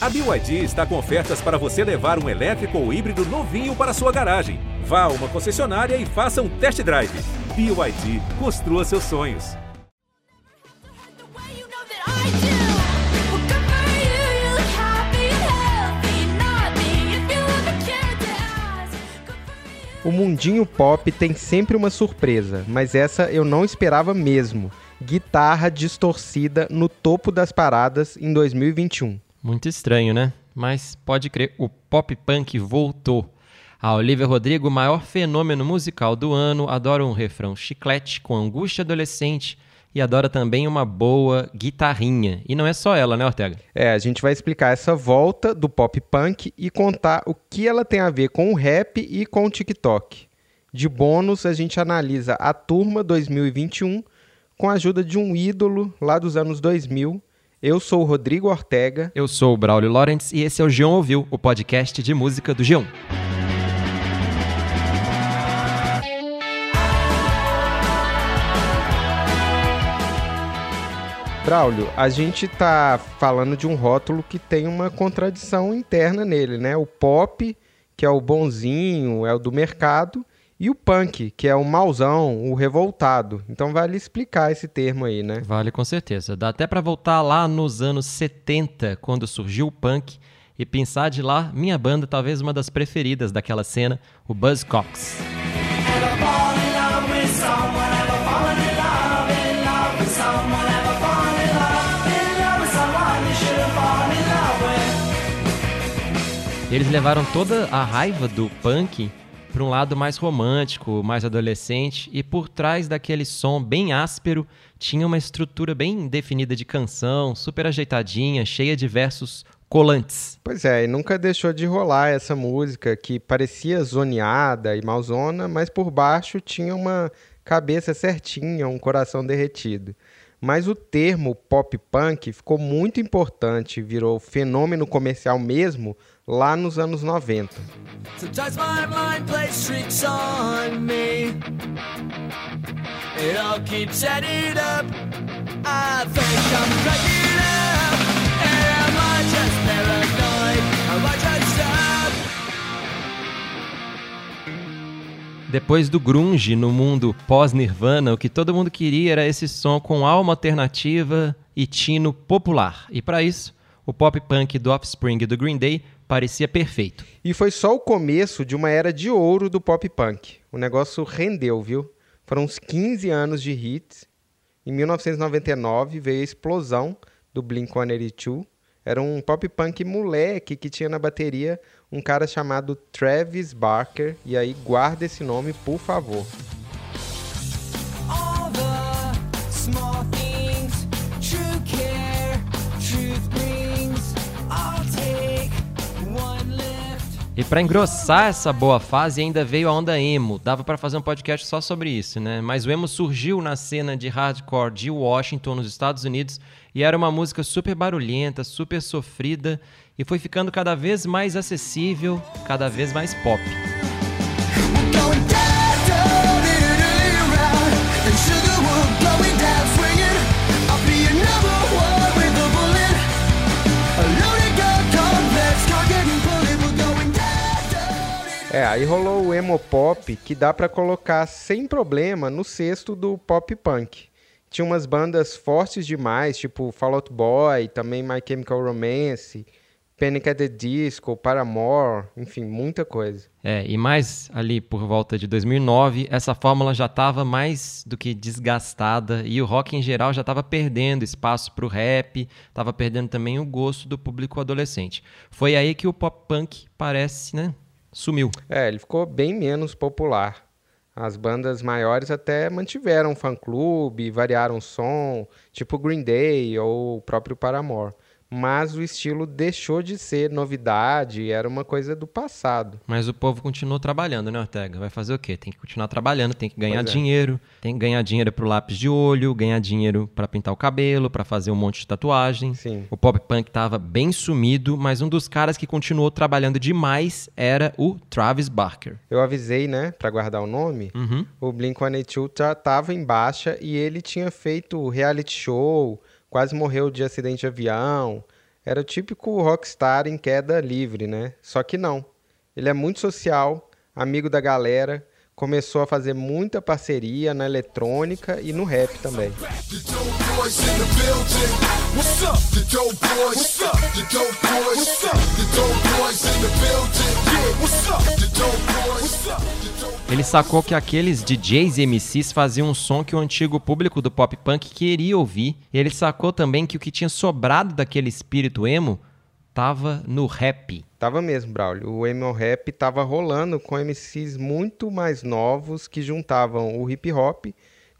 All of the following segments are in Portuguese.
A BYD está com ofertas para você levar um elétrico ou híbrido novinho para sua garagem. Vá a uma concessionária e faça um test drive. BYD, construa seus sonhos. O mundinho pop tem sempre uma surpresa, mas essa eu não esperava mesmo. Guitarra distorcida no topo das paradas em 2021. Muito estranho, né? Mas pode crer, o pop punk voltou. A Olivia Rodrigo, maior fenômeno musical do ano, adora um refrão chiclete com angústia adolescente e adora também uma boa guitarrinha. E não é só ela, né, Ortega? É, a gente vai explicar essa volta do pop punk e contar o que ela tem a ver com o rap e com o TikTok. De bônus, a gente analisa a turma 2021 com a ajuda de um ídolo lá dos anos 2000. Eu sou o Rodrigo Ortega. Eu sou o Braulio Lawrence e esse é o Geon Ouviu, o podcast de música do Geon. Braulio, a gente tá falando de um rótulo que tem uma contradição interna nele, né? O pop, que é o bonzinho, é o do mercado, e o punk, que é o mauzão, o revoltado. Então vale explicar esse termo aí, né? Vale com certeza. Dá até para voltar lá nos anos 70, quando surgiu o punk, e pensar de lá minha banda, talvez uma das preferidas daquela cena, o Buzzcocks. Eles levaram toda a raiva do punk para um lado mais romântico, mais adolescente, e por trás daquele som bem áspero tinha uma estrutura bem definida de canção, super ajeitadinha, cheia de versos colantes. Pois é, e nunca deixou de rolar essa música que parecia zoneada e malzona, mas por baixo tinha uma cabeça certinha, um coração derretido. Mas o termo pop punk ficou muito importante, virou fenômeno comercial mesmo lá nos anos 90. Depois do grunge no mundo pós-Nirvana, o que todo mundo queria era esse som com alma alternativa e tino popular. E para isso, o pop punk do Offspring e do Green Day parecia perfeito. E foi só o começo de uma era de ouro do pop punk. O negócio rendeu, viu? Foram uns 15 anos de hits. Em 1999 veio a explosão do Blink-182. Era um pop punk moleque que tinha na bateria um cara chamado Travis Barker. E aí guarda esse nome, por favor. E para engrossar essa boa fase, ainda veio a onda emo. Dava para fazer um podcast só sobre isso, né? Mas o emo surgiu na cena de hardcore de Washington, nos Estados Unidos, e era uma música super barulhenta, super sofrida, e foi ficando cada vez mais acessível, cada vez mais pop. É, aí rolou o emo pop que dá para colocar sem problema no cesto do pop punk. Tinha umas bandas fortes demais, tipo Fall Out Boy, também My Chemical Romance, Panic at the Disco, Paramore, enfim, muita coisa. É, e mais ali por volta de 2009, essa fórmula já estava mais do que desgastada e o rock em geral já estava perdendo espaço para o rap, estava perdendo também o gosto do público adolescente. Foi aí que o pop punk parece, né, sumiu. É, ele ficou bem menos popular. As bandas maiores até mantiveram fã-clube, variaram o som, tipo Green Day ou o próprio Paramore mas o estilo deixou de ser novidade, era uma coisa do passado. Mas o povo continuou trabalhando, né, Ortega? Vai fazer o quê? Tem que continuar trabalhando, tem que ganhar é. dinheiro, tem que ganhar dinheiro pro lápis de olho, ganhar dinheiro para pintar o cabelo, para fazer um monte de tatuagem. Sim. O pop punk tava bem sumido, mas um dos caras que continuou trabalhando demais era o Travis Barker. Eu avisei, né, para guardar o nome. Uhum. O Blink-182 já tava em baixa e ele tinha feito reality show, quase morreu de acidente de avião. Era o típico rockstar em queda livre, né? Só que não. Ele é muito social, amigo da galera, começou a fazer muita parceria na eletrônica e no rap também. Ele sacou que aqueles DJs e MCs faziam um som que o antigo público do pop punk queria ouvir. E ele sacou também que o que tinha sobrado daquele espírito emo tava no rap. Tava mesmo, Braulio. O emo rap tava rolando com MCs muito mais novos que juntavam o hip hop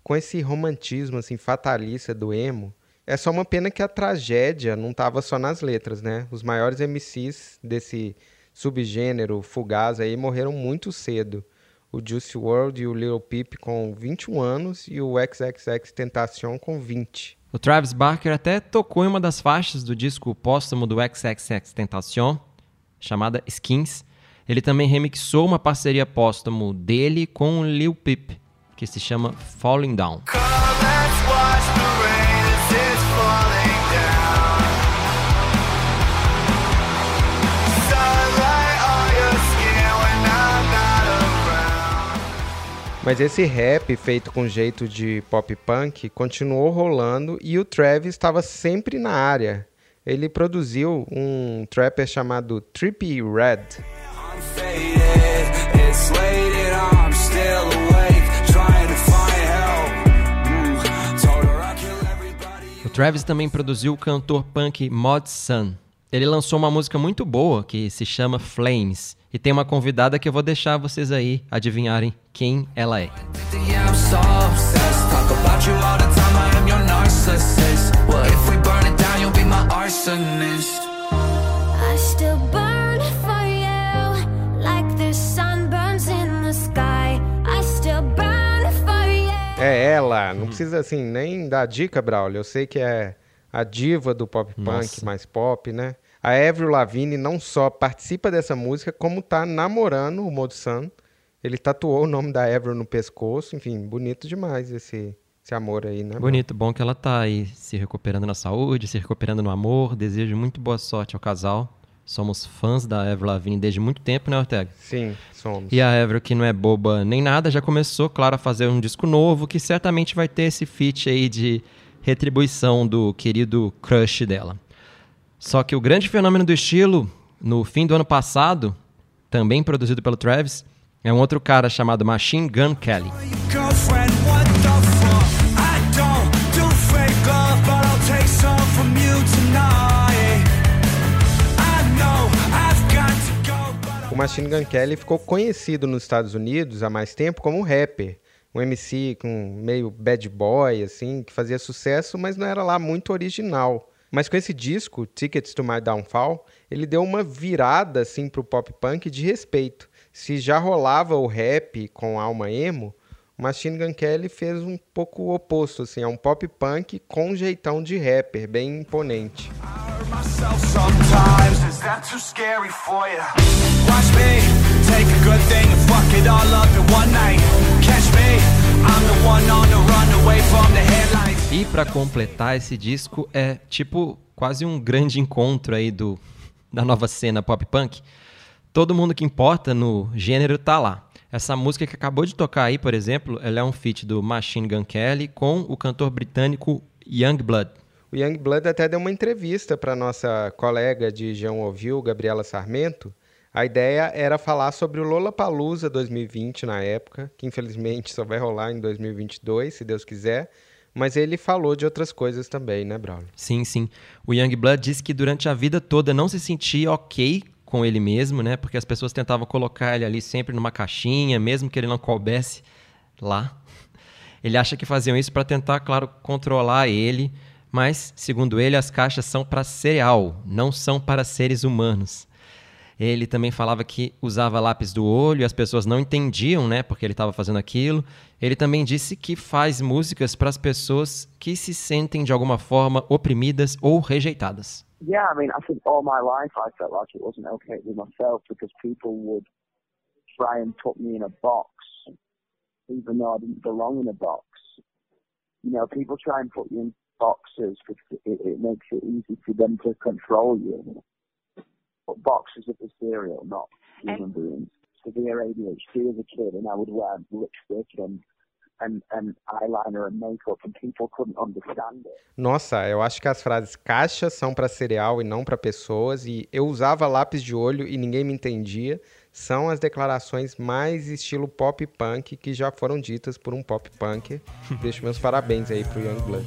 com esse romantismo assim fatalista do emo. É só uma pena que a tragédia não tava só nas letras, né? Os maiores MCs desse subgênero fugaz aí morreram muito cedo. O Juice WRLD e o Lil Peep com 21 anos e o XXX Tentacion com 20. O Travis Barker até tocou em uma das faixas do disco póstumo do XXX Tentacion, chamada Skins. Ele também remixou uma parceria póstumo dele com Lil Peep, que se chama Falling Down. Mas esse rap feito com jeito de pop punk continuou rolando e o Travis estava sempre na área. Ele produziu um trapper chamado Trippy Red. O Travis também produziu o cantor punk Mod Sun. Ele lançou uma música muito boa que se chama Flames e tem uma convidada que eu vou deixar vocês aí adivinharem quem ela é. É ela, não precisa assim nem dar dica, Braulio. Eu sei que é a diva do pop punk, Nossa. mais pop, né? A Avril Lavigne não só participa dessa música, como tá namorando o Mod Sun. Ele tatuou o nome da Avril no pescoço. Enfim, bonito demais esse, esse amor aí, né? Bonito, bom que ela tá aí se recuperando na saúde, se recuperando no amor. Desejo muito boa sorte ao casal. Somos fãs da Avril Lavigne desde muito tempo, né, Ortega? Sim, somos. E a Avril, que não é boba nem nada, já começou, claro, a fazer um disco novo, que certamente vai ter esse feat aí de retribuição do querido crush dela. Só que o grande fenômeno do estilo, no fim do ano passado, também produzido pelo Travis, é um outro cara chamado Machine Gun Kelly. Machine Gun Kelly ficou conhecido nos Estados Unidos há mais tempo como um rapper, um MC com meio bad boy assim, que fazia sucesso, mas não era lá muito original. Mas com esse disco, Tickets to My Downfall, ele deu uma virada assim pro pop punk de respeito. Se já rolava o rap com alma emo, Machine Gun Kelly fez um pouco o oposto, assim, é um pop punk com um jeitão de rapper, bem imponente. E para completar esse disco é tipo quase um grande encontro aí do da nova cena pop punk. Todo mundo que importa no gênero tá lá. Essa música que acabou de tocar aí, por exemplo, ela é um feat do Machine Gun Kelly com o cantor britânico Youngblood. O Youngblood até deu uma entrevista para nossa colega de João Ouviu, Gabriela Sarmento. A ideia era falar sobre o Lollapalooza 2020 na época, que infelizmente só vai rolar em 2022, se Deus quiser. Mas ele falou de outras coisas também, né, Braulio? Sim, sim. O Youngblood disse que durante a vida toda não se sentia ok com ele mesmo, né? Porque as pessoas tentavam colocar ele ali sempre numa caixinha, mesmo que ele não coubesse lá. Ele acha que faziam isso para tentar, claro, controlar ele, mas, segundo ele, as caixas são para cereal, não são para seres humanos. Ele também falava que usava lápis do olho e as pessoas não entendiam, né, porque ele estava fazendo aquilo. Ele também disse que faz músicas para as pessoas que se sentem de alguma forma oprimidas ou rejeitadas. Yeah, I mean, I think all my life I felt like it wasn't okay with myself because people would try and put me in a box, even though I didn't belong in a box. You know, people try and put you in boxers because it, it makes it easy for them to control you. But boxers are for cereal, not human beings. Severe ADHD as a kid, and I would wear lipstick and and, and eyeliner and makeup, and people couldn't understand it. Nossa, eu acho que as frases caixas são para cereal e não para pessoas, e eu usava lápis de olho e ninguém me entendia, são as declarações mais estilo pop punk que já foram ditas por um pop punker. Deixo meus parabéns aí pro Young Blood.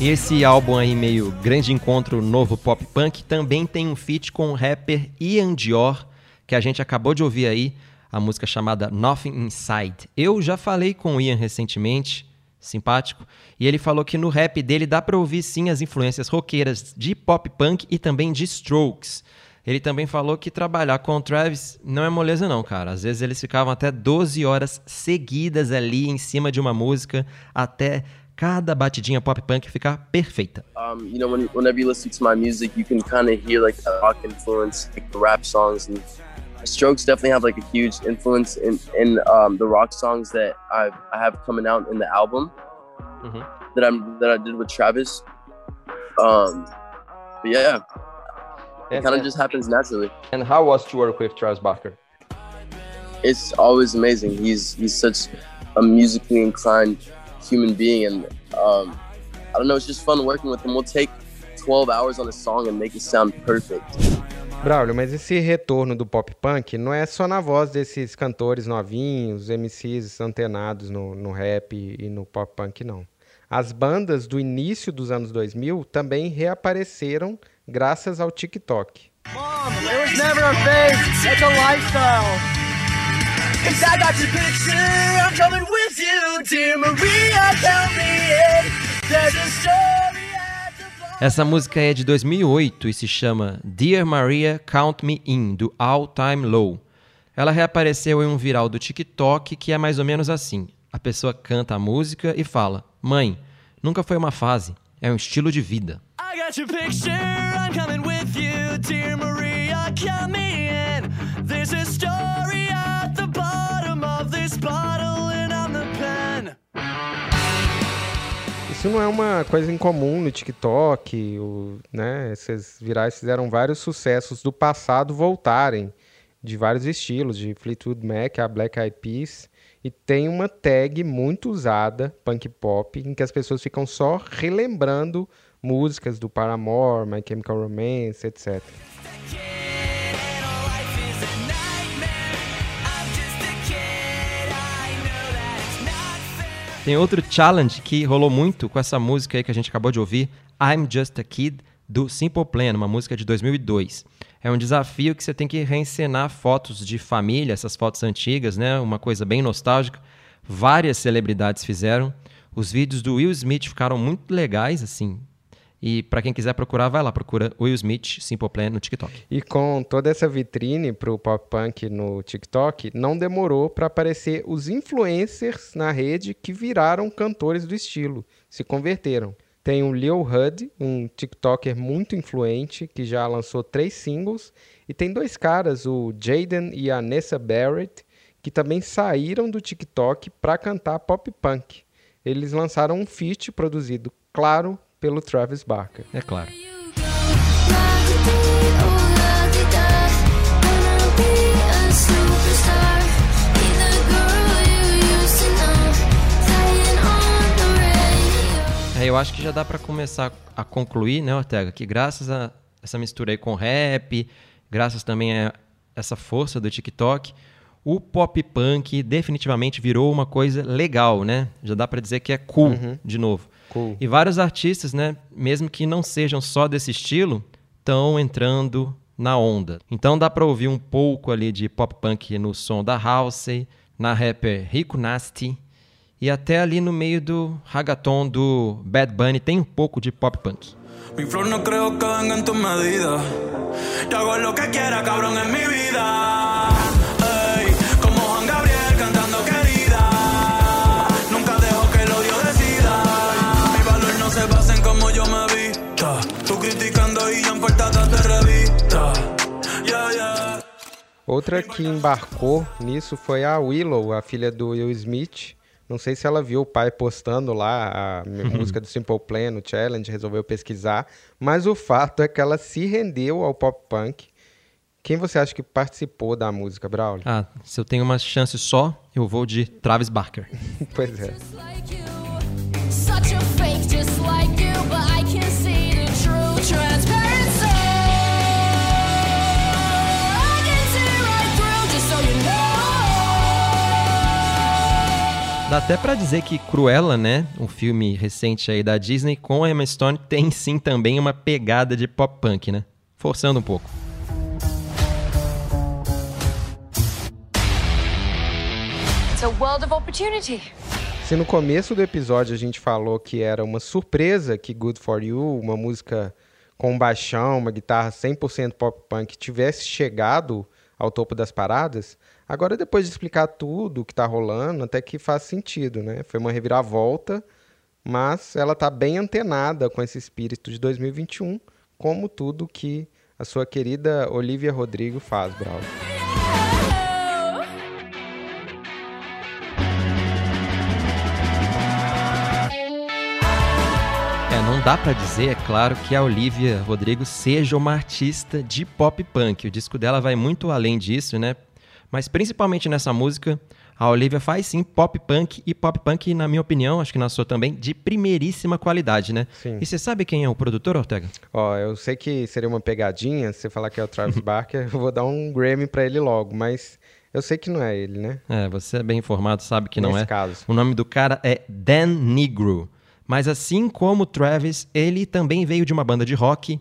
E esse álbum aí, meio grande encontro novo pop punk, também tem um feat com o rapper Ian Dior, que a gente acabou de ouvir aí, a música chamada Nothing Inside. Eu já falei com o Ian recentemente, simpático, e ele falou que no rap dele dá pra ouvir sim as influências roqueiras de pop punk e também de Strokes. Ele também falou que trabalhar com o Travis não é moleza não, cara. Às vezes eles ficavam até 12 horas seguidas ali em cima de uma música até cada batidinha pop punk ficar perfeita. Um, you know, when, whenever you listen to my music, you can kind of hear like the rock influence, like the rap songs, and Strokes definitely have like a huge influence in in um, the rock songs that I I have coming out in the album Mhm. that I'm that I did with Travis. Um, but yeah, it kind of just happens naturally. And how was to work with Travis Barker? It's always amazing. He's he's such a musically inclined human being, and um, I don't know. It's just fun working with him. We'll take 12 hours on a song and make it sound perfect. Braulio, mas esse retorno do pop punk não é só na voz desses cantores novinhos, MCs antenados no, no rap e no pop punk, não. As bandas do início dos anos 2000 também reapareceram graças ao TikTok. It was never a phase. It's a lifestyle. Cause I got your picture. I'm coming with you, dear Maria. Count me in. There's a story at the bar. Essa música é de 2008 e se chama Dear Maria Count Me In, do All Time Low. Ela reapareceu em um viral do TikTok que é mais ou menos assim. A pessoa canta a música e fala: Mãe, nunca foi uma fase, é um estilo de vida. I got your picture. I'm coming with you, dear Maria. Count me in. There's a story at the bottom of this bottle, and I'm the pen. Isso não é uma coisa incomum no TikTok, o, né? Esses virais fizeram vários sucessos do passado voltarem, de vários estilos, de Fleetwood Mac a Black Eyed Peas, e tem uma tag muito usada, punk pop, em que as pessoas ficam só relembrando músicas do Paramore, My Chemical Romance, etc. Tem outro challenge que rolou muito com essa música aí que a gente acabou de ouvir, I'm Just a Kid, do Simple Plan, uma música de 2002. É um desafio que você tem que reencenar fotos de família, essas fotos antigas, né? Uma coisa bem nostálgica. Várias celebridades fizeram. Os vídeos do Will Smith ficaram muito legais, assim. E para quem quiser procurar, vai lá, procura Will Smith Simple Plan no TikTok. E com toda essa vitrine pro pop punk no TikTok, não demorou para aparecer os influencers na rede que viraram cantores do estilo, se converteram. Tem o Lil Hud, um TikToker muito influente que já lançou três singles, e tem dois caras, o Jaden e a Nessa Barrett, que também saíram do TikTok para cantar pop punk. Eles lançaram um feat produzido, claro, pelo Travis Barker. É claro. É, eu acho que já dá pra começar a concluir, né, Ortega, que graças a essa mistura aí com rap, graças também a essa força do TikTok, o pop punk definitivamente virou uma coisa legal, né? Já dá pra dizer que é cool de novo. Cool. E vários artistas, né, mesmo que não sejam só desse estilo, estão entrando na onda. Então dá pra ouvir um pouco ali de pop punk no som da Halsey, na rapper Rico Nasty e até ali no meio do ragaton do Bad Bunny tem um pouco de pop punk. Mi flor no creo que venga en tus medidas. Yo hago lo que quiera, cabrón, en mi vida. Outra que embarcou nisso foi a Willow, a filha do Will Smith. Não sei se ela viu o pai postando lá a música do Simple Plan no Challenge, resolveu pesquisar, mas o fato é que ela se rendeu ao pop punk. Quem você acha que participou da música, Braulio? Ah, se eu tenho uma chance só, eu vou de Travis Barker. pois é. Such a fake, just like you, but I can see the true transparency. Dá até pra dizer que Cruella, né, um filme recente aí da Disney com Emma Stone tem sim também uma pegada de pop punk, né? Forçando um pouco. It's a world of opportunity. Se no começo do episódio a gente falou que era uma surpresa que Good For You, uma música com um baixão, uma guitarra 100% pop punk, tivesse chegado ao topo das paradas, agora depois de explicar tudo o que tá rolando, até que faz sentido, né? Foi uma reviravolta, mas ela tá bem antenada com esse espírito de 2021, como tudo que a sua querida Olivia Rodrigo faz, Braulio. É, não dá pra dizer, é claro, que a Olivia Rodrigo seja uma artista de pop punk. O disco dela vai muito além disso, né? Mas principalmente nessa música, a Olivia faz sim pop punk e pop punk, na minha opinião, acho que na sua também, de primeiríssima qualidade, né? Sim. E você sabe quem é o produtor, Ortega? Ó, eu sei que seria uma pegadinha se você falar que é o Travis Barker, eu vou dar um Grammy pra ele logo, mas eu sei que não é ele, né? É, você é bem informado, sabe que não Nesse é. caso. O nome do cara é Dan Negro. Mas assim como o Travis, ele também veio de uma banda de rock,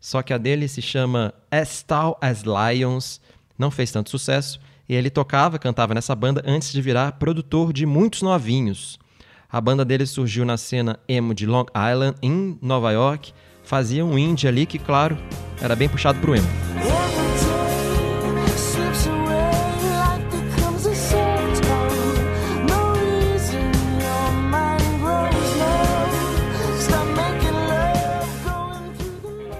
só que a dele se chama As Tall as Lions, não fez tanto sucesso, e ele tocava, cantava nessa banda antes de virar produtor de muitos novinhos. A banda dele surgiu na cena emo de Long Island, em Nova York, fazia um indie ali que, claro, era bem puxado pro emo.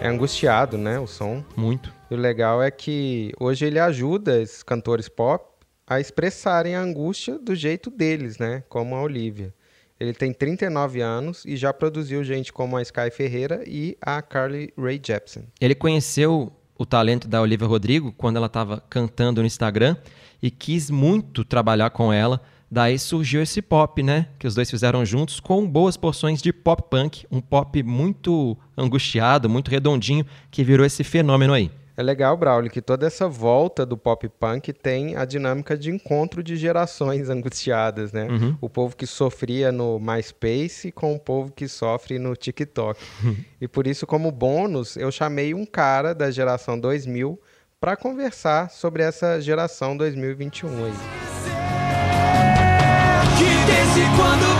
É angustiado, né, o som. Muito. E o legal é que hoje ele ajuda esses cantores pop a expressarem a angústia do jeito deles, né? Como a Olivia. Ele tem 39 anos e já produziu gente como a Sky Ferreira e a Carly Rae Jepsen. Ele conheceu o talento da Olivia Rodrigo quando ela estava cantando no Instagram e quis muito trabalhar com ela. Daí surgiu esse pop, né? Que os dois fizeram juntos com boas porções de pop punk, um pop muito angustiado, muito redondinho, que virou esse fenômeno aí. É legal, Braulio, que toda essa volta do pop punk tem a dinâmica de encontro de gerações angustiadas, né? O povo que sofria no MySpace com o povo que sofre no TikTok. e por isso, como bônus, eu chamei um cara da geração 2000 para conversar sobre essa geração 2021 aí. Que desde quando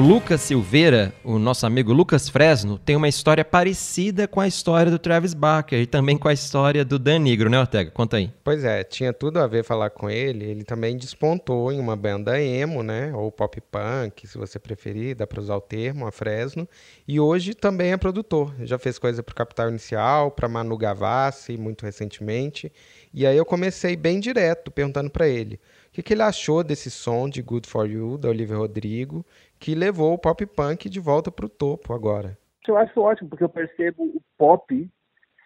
O Lucas Silveira, o nosso amigo Lucas Fresno, tem uma história parecida com a história do Travis Barker e também com a história do Dan Negro, né, Ortega? Conta aí. Pois é, tinha tudo a ver falar com ele. Ele também despontou em uma banda emo, né? Ou pop punk, se você preferir, dá para usar o termo, a Fresno. E hoje também é produtor. Já fez coisa pro Capital Inicial, para Manu Gavassi, muito recentemente. E aí eu comecei bem direto, perguntando para ele o que, que ele achou desse som de Good For You, da Olivia Rodrigo, que levou o pop punk de volta pro topo agora. Eu acho ótimo, porque eu percebo o pop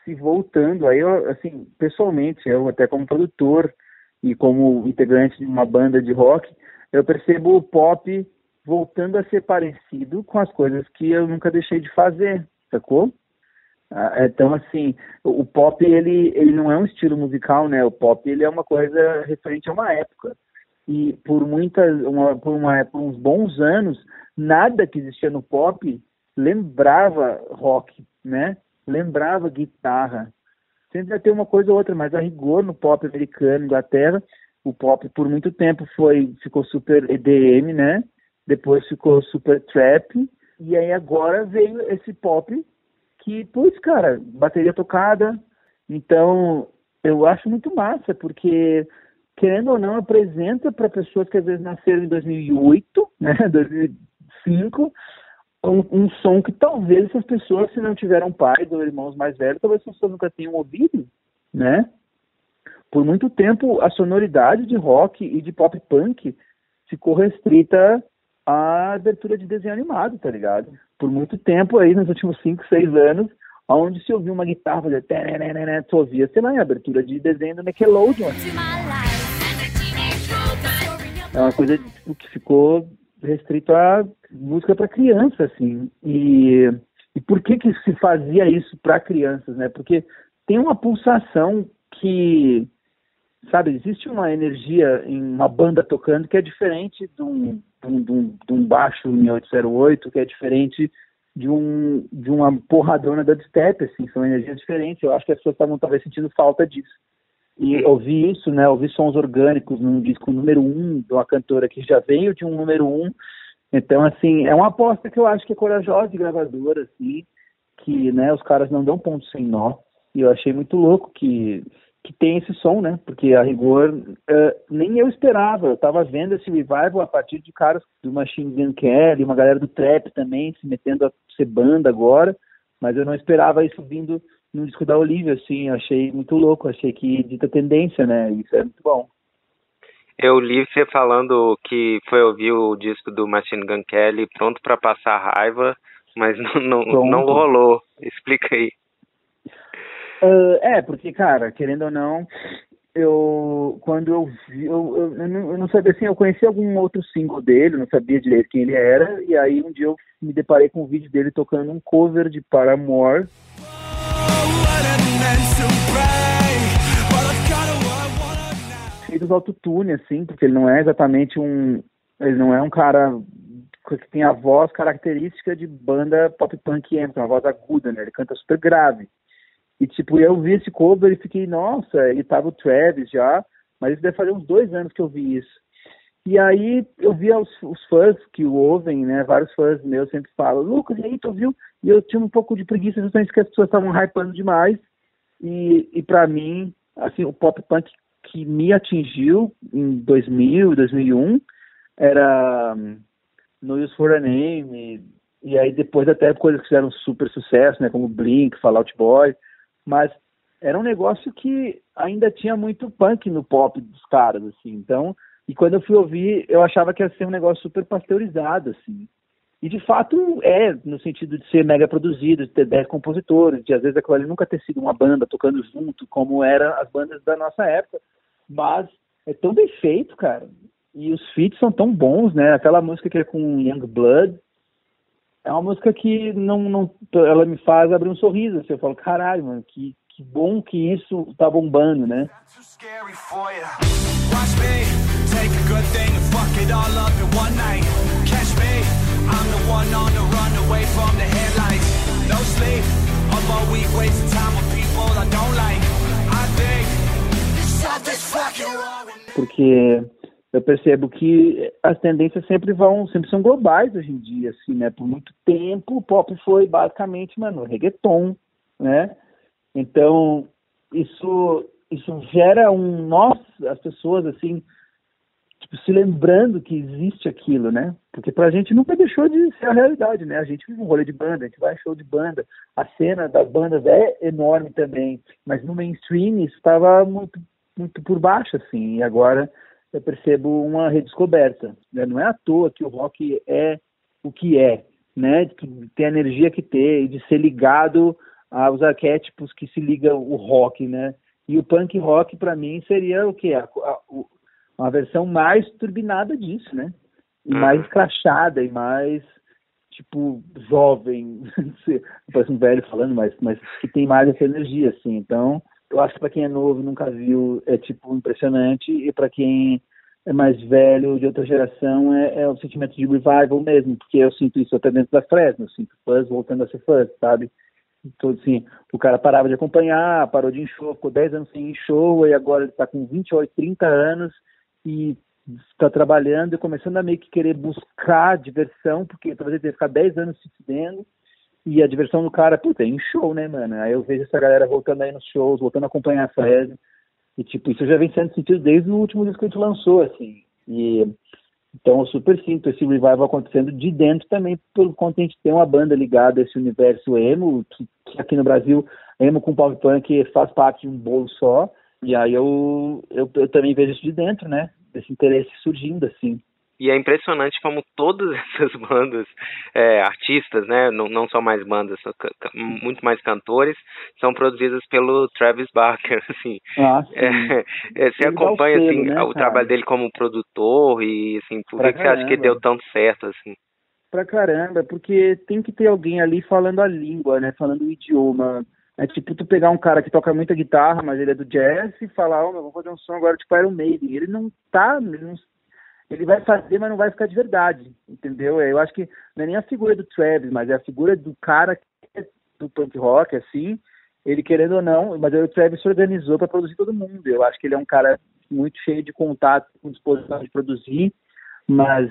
se voltando. Aí, eu, assim, pessoalmente, eu até como produtor e como integrante de uma banda de rock, eu percebo o pop voltando a ser parecido com as coisas que eu nunca deixei de fazer, sacou? Ah, Então, assim, o pop, ele, ele não é um estilo musical, né? O pop, ele é uma coisa referente a uma época. E por muitas, uma, por, uma, por uns bons anos, nada que existia no pop lembrava rock, né? Lembrava guitarra. Sempre vai ter uma coisa ou outra, mas a rigor no pop americano, Inglaterra, o pop por muito tempo foi ficou super EDM, né? Depois ficou super trap e aí agora veio esse pop que, putz, cara, bateria tocada. Então, eu acho muito massa, porque querendo ou não, apresenta para pessoas que às vezes nasceram em 2008, né, 2005, um, um som que talvez essas pessoas, se não tiveram pais ou irmãos mais velhos, talvez essas pessoas nunca tenham ouvido, né? Por muito tempo, a sonoridade de rock e de pop punk ficou restrita à abertura de desenho animado, tá ligado? Por muito tempo aí, nos últimos 5, 6 anos, onde se ouvia uma guitarra fazer tu ouvia, sei lá, em abertura de desenho do Nickelodeon. É uma coisa tipo, que ficou restrito à música para criança, assim. E, e por que que se fazia isso para crianças, né? Porque tem uma pulsação que, sabe, existe uma energia em uma banda tocando que é diferente de um, de um, de um, baixo em 808, que é diferente de um de uma porradona da step, assim, são energias diferentes. Eu acho que as pessoas estavam talvez sentindo falta disso. E ouvir isso, né, ouvir sons orgânicos num disco número um de uma cantora que já veio de um número um. Então, assim, é uma aposta que eu acho que é corajosa de gravadora, assim, que, né, os caras não dão ponto sem nó. E eu achei muito louco que que tem esse som, né? Porque a rigor uh, nem eu esperava. Eu tava vendo esse revival a partir de caras do Machine Gun Kelly, uma galera do trap também se metendo a ser banda agora, mas eu não esperava isso vindo no disco da Olivia, assim. Eu achei muito louco, achei que dita tendência, né? Isso é muito bom. Eu li você falando que foi ouvir o disco do Machine Gun Kelly pronto para passar raiva, mas não, não, não rolou. Explica aí. Uh, é, porque, cara, querendo ou não, eu quando eu vi, eu, eu, eu, não, não sabia assim, eu conheci algum outro single dele, não sabia direito quem ele era, e aí um dia eu me deparei com um vídeo dele tocando um cover de Paramore. Feito autotune, assim, porque ele não é exatamente um. Ele não é um cara que tem a voz característica de banda pop punk emo, uma voz aguda, né? Ele canta super grave. E, tipo, eu vi esse cover e fiquei, nossa, e tava o Travis já, mas isso deve fazer uns dois anos que eu vi isso. E aí eu vi os, os fãs que o ouvem, né, vários fãs meus sempre falam, Lucas, e aí, tu viu? E eu tinha um pouco de preguiça justamente porque as pessoas estavam hypando demais. E, e para mim, assim, o pop punk que me atingiu em 2000, 2001 era um, No Use For A Name, e, e aí depois até coisas que fizeram super sucesso, né, como Blink, Fall Out Boy, mas era um negócio que ainda tinha muito punk no pop dos caras, assim. Então, e quando eu fui ouvir, eu achava que ia ser um negócio super pasteurizado, assim. E de fato é, no sentido de ser mega produzido, de ter 10 compositores, de às vezes aquilo ali nunca ter sido uma banda tocando junto, como eram as bandas da nossa época. Mas é tão bem feito, cara. E os feats são tão bons, né? Aquela música que é com Young Blood, é uma música que não, não ela me faz abrir um sorriso, assim, eu falo, caralho, mano, que, que bom que isso tá bombando, né? Porque eu percebo que as tendências sempre vão, sempre são globais hoje em dia, assim, né? Por muito tempo o pop foi basicamente, mano, reggaeton, né? Então, isso isso gera um nós, as pessoas assim, tipo, se lembrando que existe aquilo, né? Porque pra gente nunca deixou de ser a realidade, né? A gente vive um rolê de banda, a gente vai show de banda, a cena das bandas é enorme também, mas no mainstream isso estava muito muito por baixo assim, e agora eu percebo uma redescoberta. Né? Não é à toa que o rock é o que é, né? De ter a energia que tem, de ser ligado aos arquétipos que se liga o rock, né? E o punk rock para mim seria o que a, a, uma versão mais turbinada disso, né? E uhum. mais escrachada e mais tipo jovem, parece um velho falando, mas mas que tem mais essa energia assim. Então, eu acho que para quem é novo nunca viu é tipo impressionante. E para quem é mais velho de outra geração é, é, sentimento de revival mesmo. Porque eu sinto isso até dentro da Fresno. Eu sinto fãs voltando a ser fãs sabe? Então assim o cara parava de acompanhar parou de ir em show ficou 10 anos sem ir em show e agora ele está com 28 30 anos e está trabalhando e começando a meio que querer buscar diversão porque talvez ele tenha ficar 10 anos se fudendo e a diversão do cara, puta, é em show, né, mano? Aí eu vejo essa galera voltando aí nos shows, voltando a acompanhar a Fresno. E, tipo, isso já vem sendo sentido desde o último disco que a gente lançou, assim. E, então, eu super sinto esse revival acontecendo de dentro também, pelo conta a gente tem uma banda ligada a esse universo emo, que, que aqui no Brasil, emo com pop punk faz parte de um bolo só. E aí eu, eu, eu também vejo isso de dentro, né? Esse interesse surgindo, assim. E é impressionante como todas essas bandas, é, artistas, né, não, não são mais bandas, são muito mais cantores, são produzidas pelo Travis Barker, assim. Ah. É, é, você Ele o acompanha selo, assim né, o trabalho dele como produtor e assim, por Pra que que você acha que caramba. deu tanto certo assim? Pra caramba, porque tem que ter alguém ali falando a língua, né? Falando o idioma. É tipo tu pegar um cara que toca muita guitarra, mas ele é do jazz, e falar, ó, meu, vou fazer um som agora tipo Iron Maiden. Ele não tá, ele, não- ele vai fazer, mas não vai ficar de verdade, entendeu? Eu acho que não é nem a figura do Travis, mas é a figura do cara é do punk rock, assim, ele querendo ou não, mas o Travis se organizou para produzir todo mundo. Eu acho que ele é um cara muito cheio de contato, com disposição de produzir, mas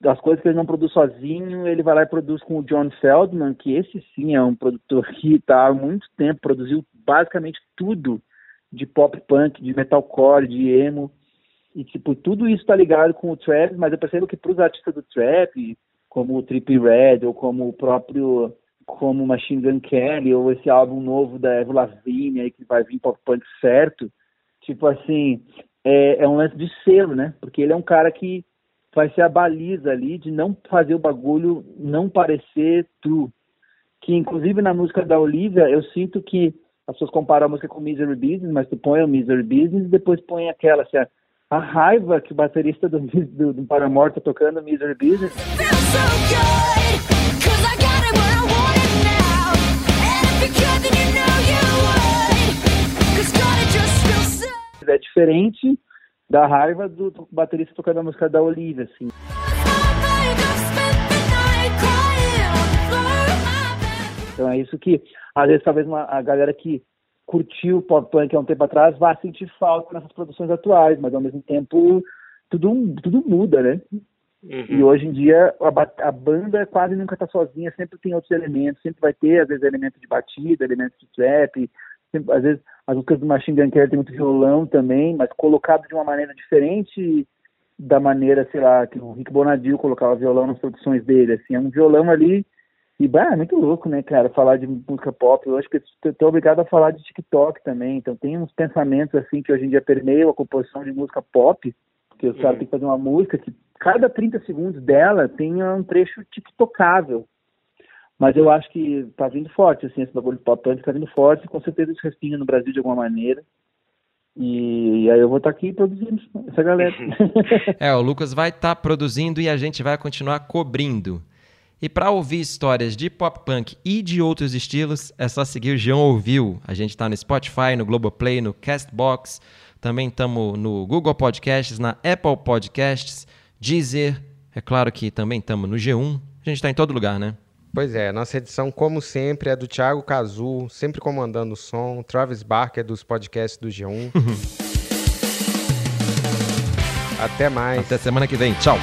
das coisas que ele não produz sozinho, ele vai lá e produz com o John Feldman, que esse sim é um produtor que está há muito tempo, produziu basicamente tudo de pop punk, de metalcore, de emo, e tipo, tudo isso está ligado com o trap, mas eu percebo que para os artistas do trap, como o Trippie Red, ou como o próprio, como Machine Gun Kelly, ou esse álbum novo da Evo Lavigne, aí que vai vir pop punk certo, tipo assim, é, é um lance de selo, né? Porque ele é um cara que vai ser a baliza ali de não fazer o bagulho não parecer true. Que inclusive na música da Olivia, eu sinto que as pessoas comparam a música com Misery Business, mas tu põe o Misery Business e depois põe aquela, assim, a, raiva que o baterista do, do, do Paramore tá tocando Misery Business. É diferente da raiva do, do baterista tocando a música da Olivia, assim. Então é isso que, às vezes, talvez uma, a galera que curtiu o pop punk há um tempo atrás vá sentir falta nessas produções atuais, mas ao mesmo tempo tudo, tudo muda, né? E hoje em dia a, a banda quase nunca está sozinha, sempre tem outros elementos, sempre vai ter, às vezes, elementos de batida, elementos de trap, sempre- às vezes as músicas do Machine Gun Kelly tem muito violão também, mas colocado de uma maneira diferente da maneira, sei lá, que o Rick Bonadil colocava violão nas produções dele, assim, é um violão ali e, bah, é muito louco, né, cara, falar de música pop. Eu acho que eu tô obrigado a falar de TikTok também. Então, tem uns pensamentos, assim, que hoje em dia permeiam a composição de música pop, porque os caras têm que fazer uma música que cada 30 segundos dela tenha um trecho tiktocável. Mas eu acho que tá vindo forte, assim, esse bagulho de pop punk tá vindo forte, com certeza isso respinga no Brasil de alguma maneira. E, aí eu vou estar aqui produzindo essa galera. É, o Lucas vai estar produzindo e a gente vai continuar cobrindo. E para ouvir histórias de pop punk e de outros estilos, é só seguir o Jean Ouviu. A gente está no Spotify, no Globoplay, no Castbox. Também estamos no Google Podcasts, na Apple Podcasts, Deezer. É claro que também estamos no G1. A gente está em todo lugar, né? Pois é, nossa edição, como sempre, é do Thiago Cazu, sempre comandando o som, Travis Barker dos podcasts do G1. Até mais. Até semana que vem. Tchau.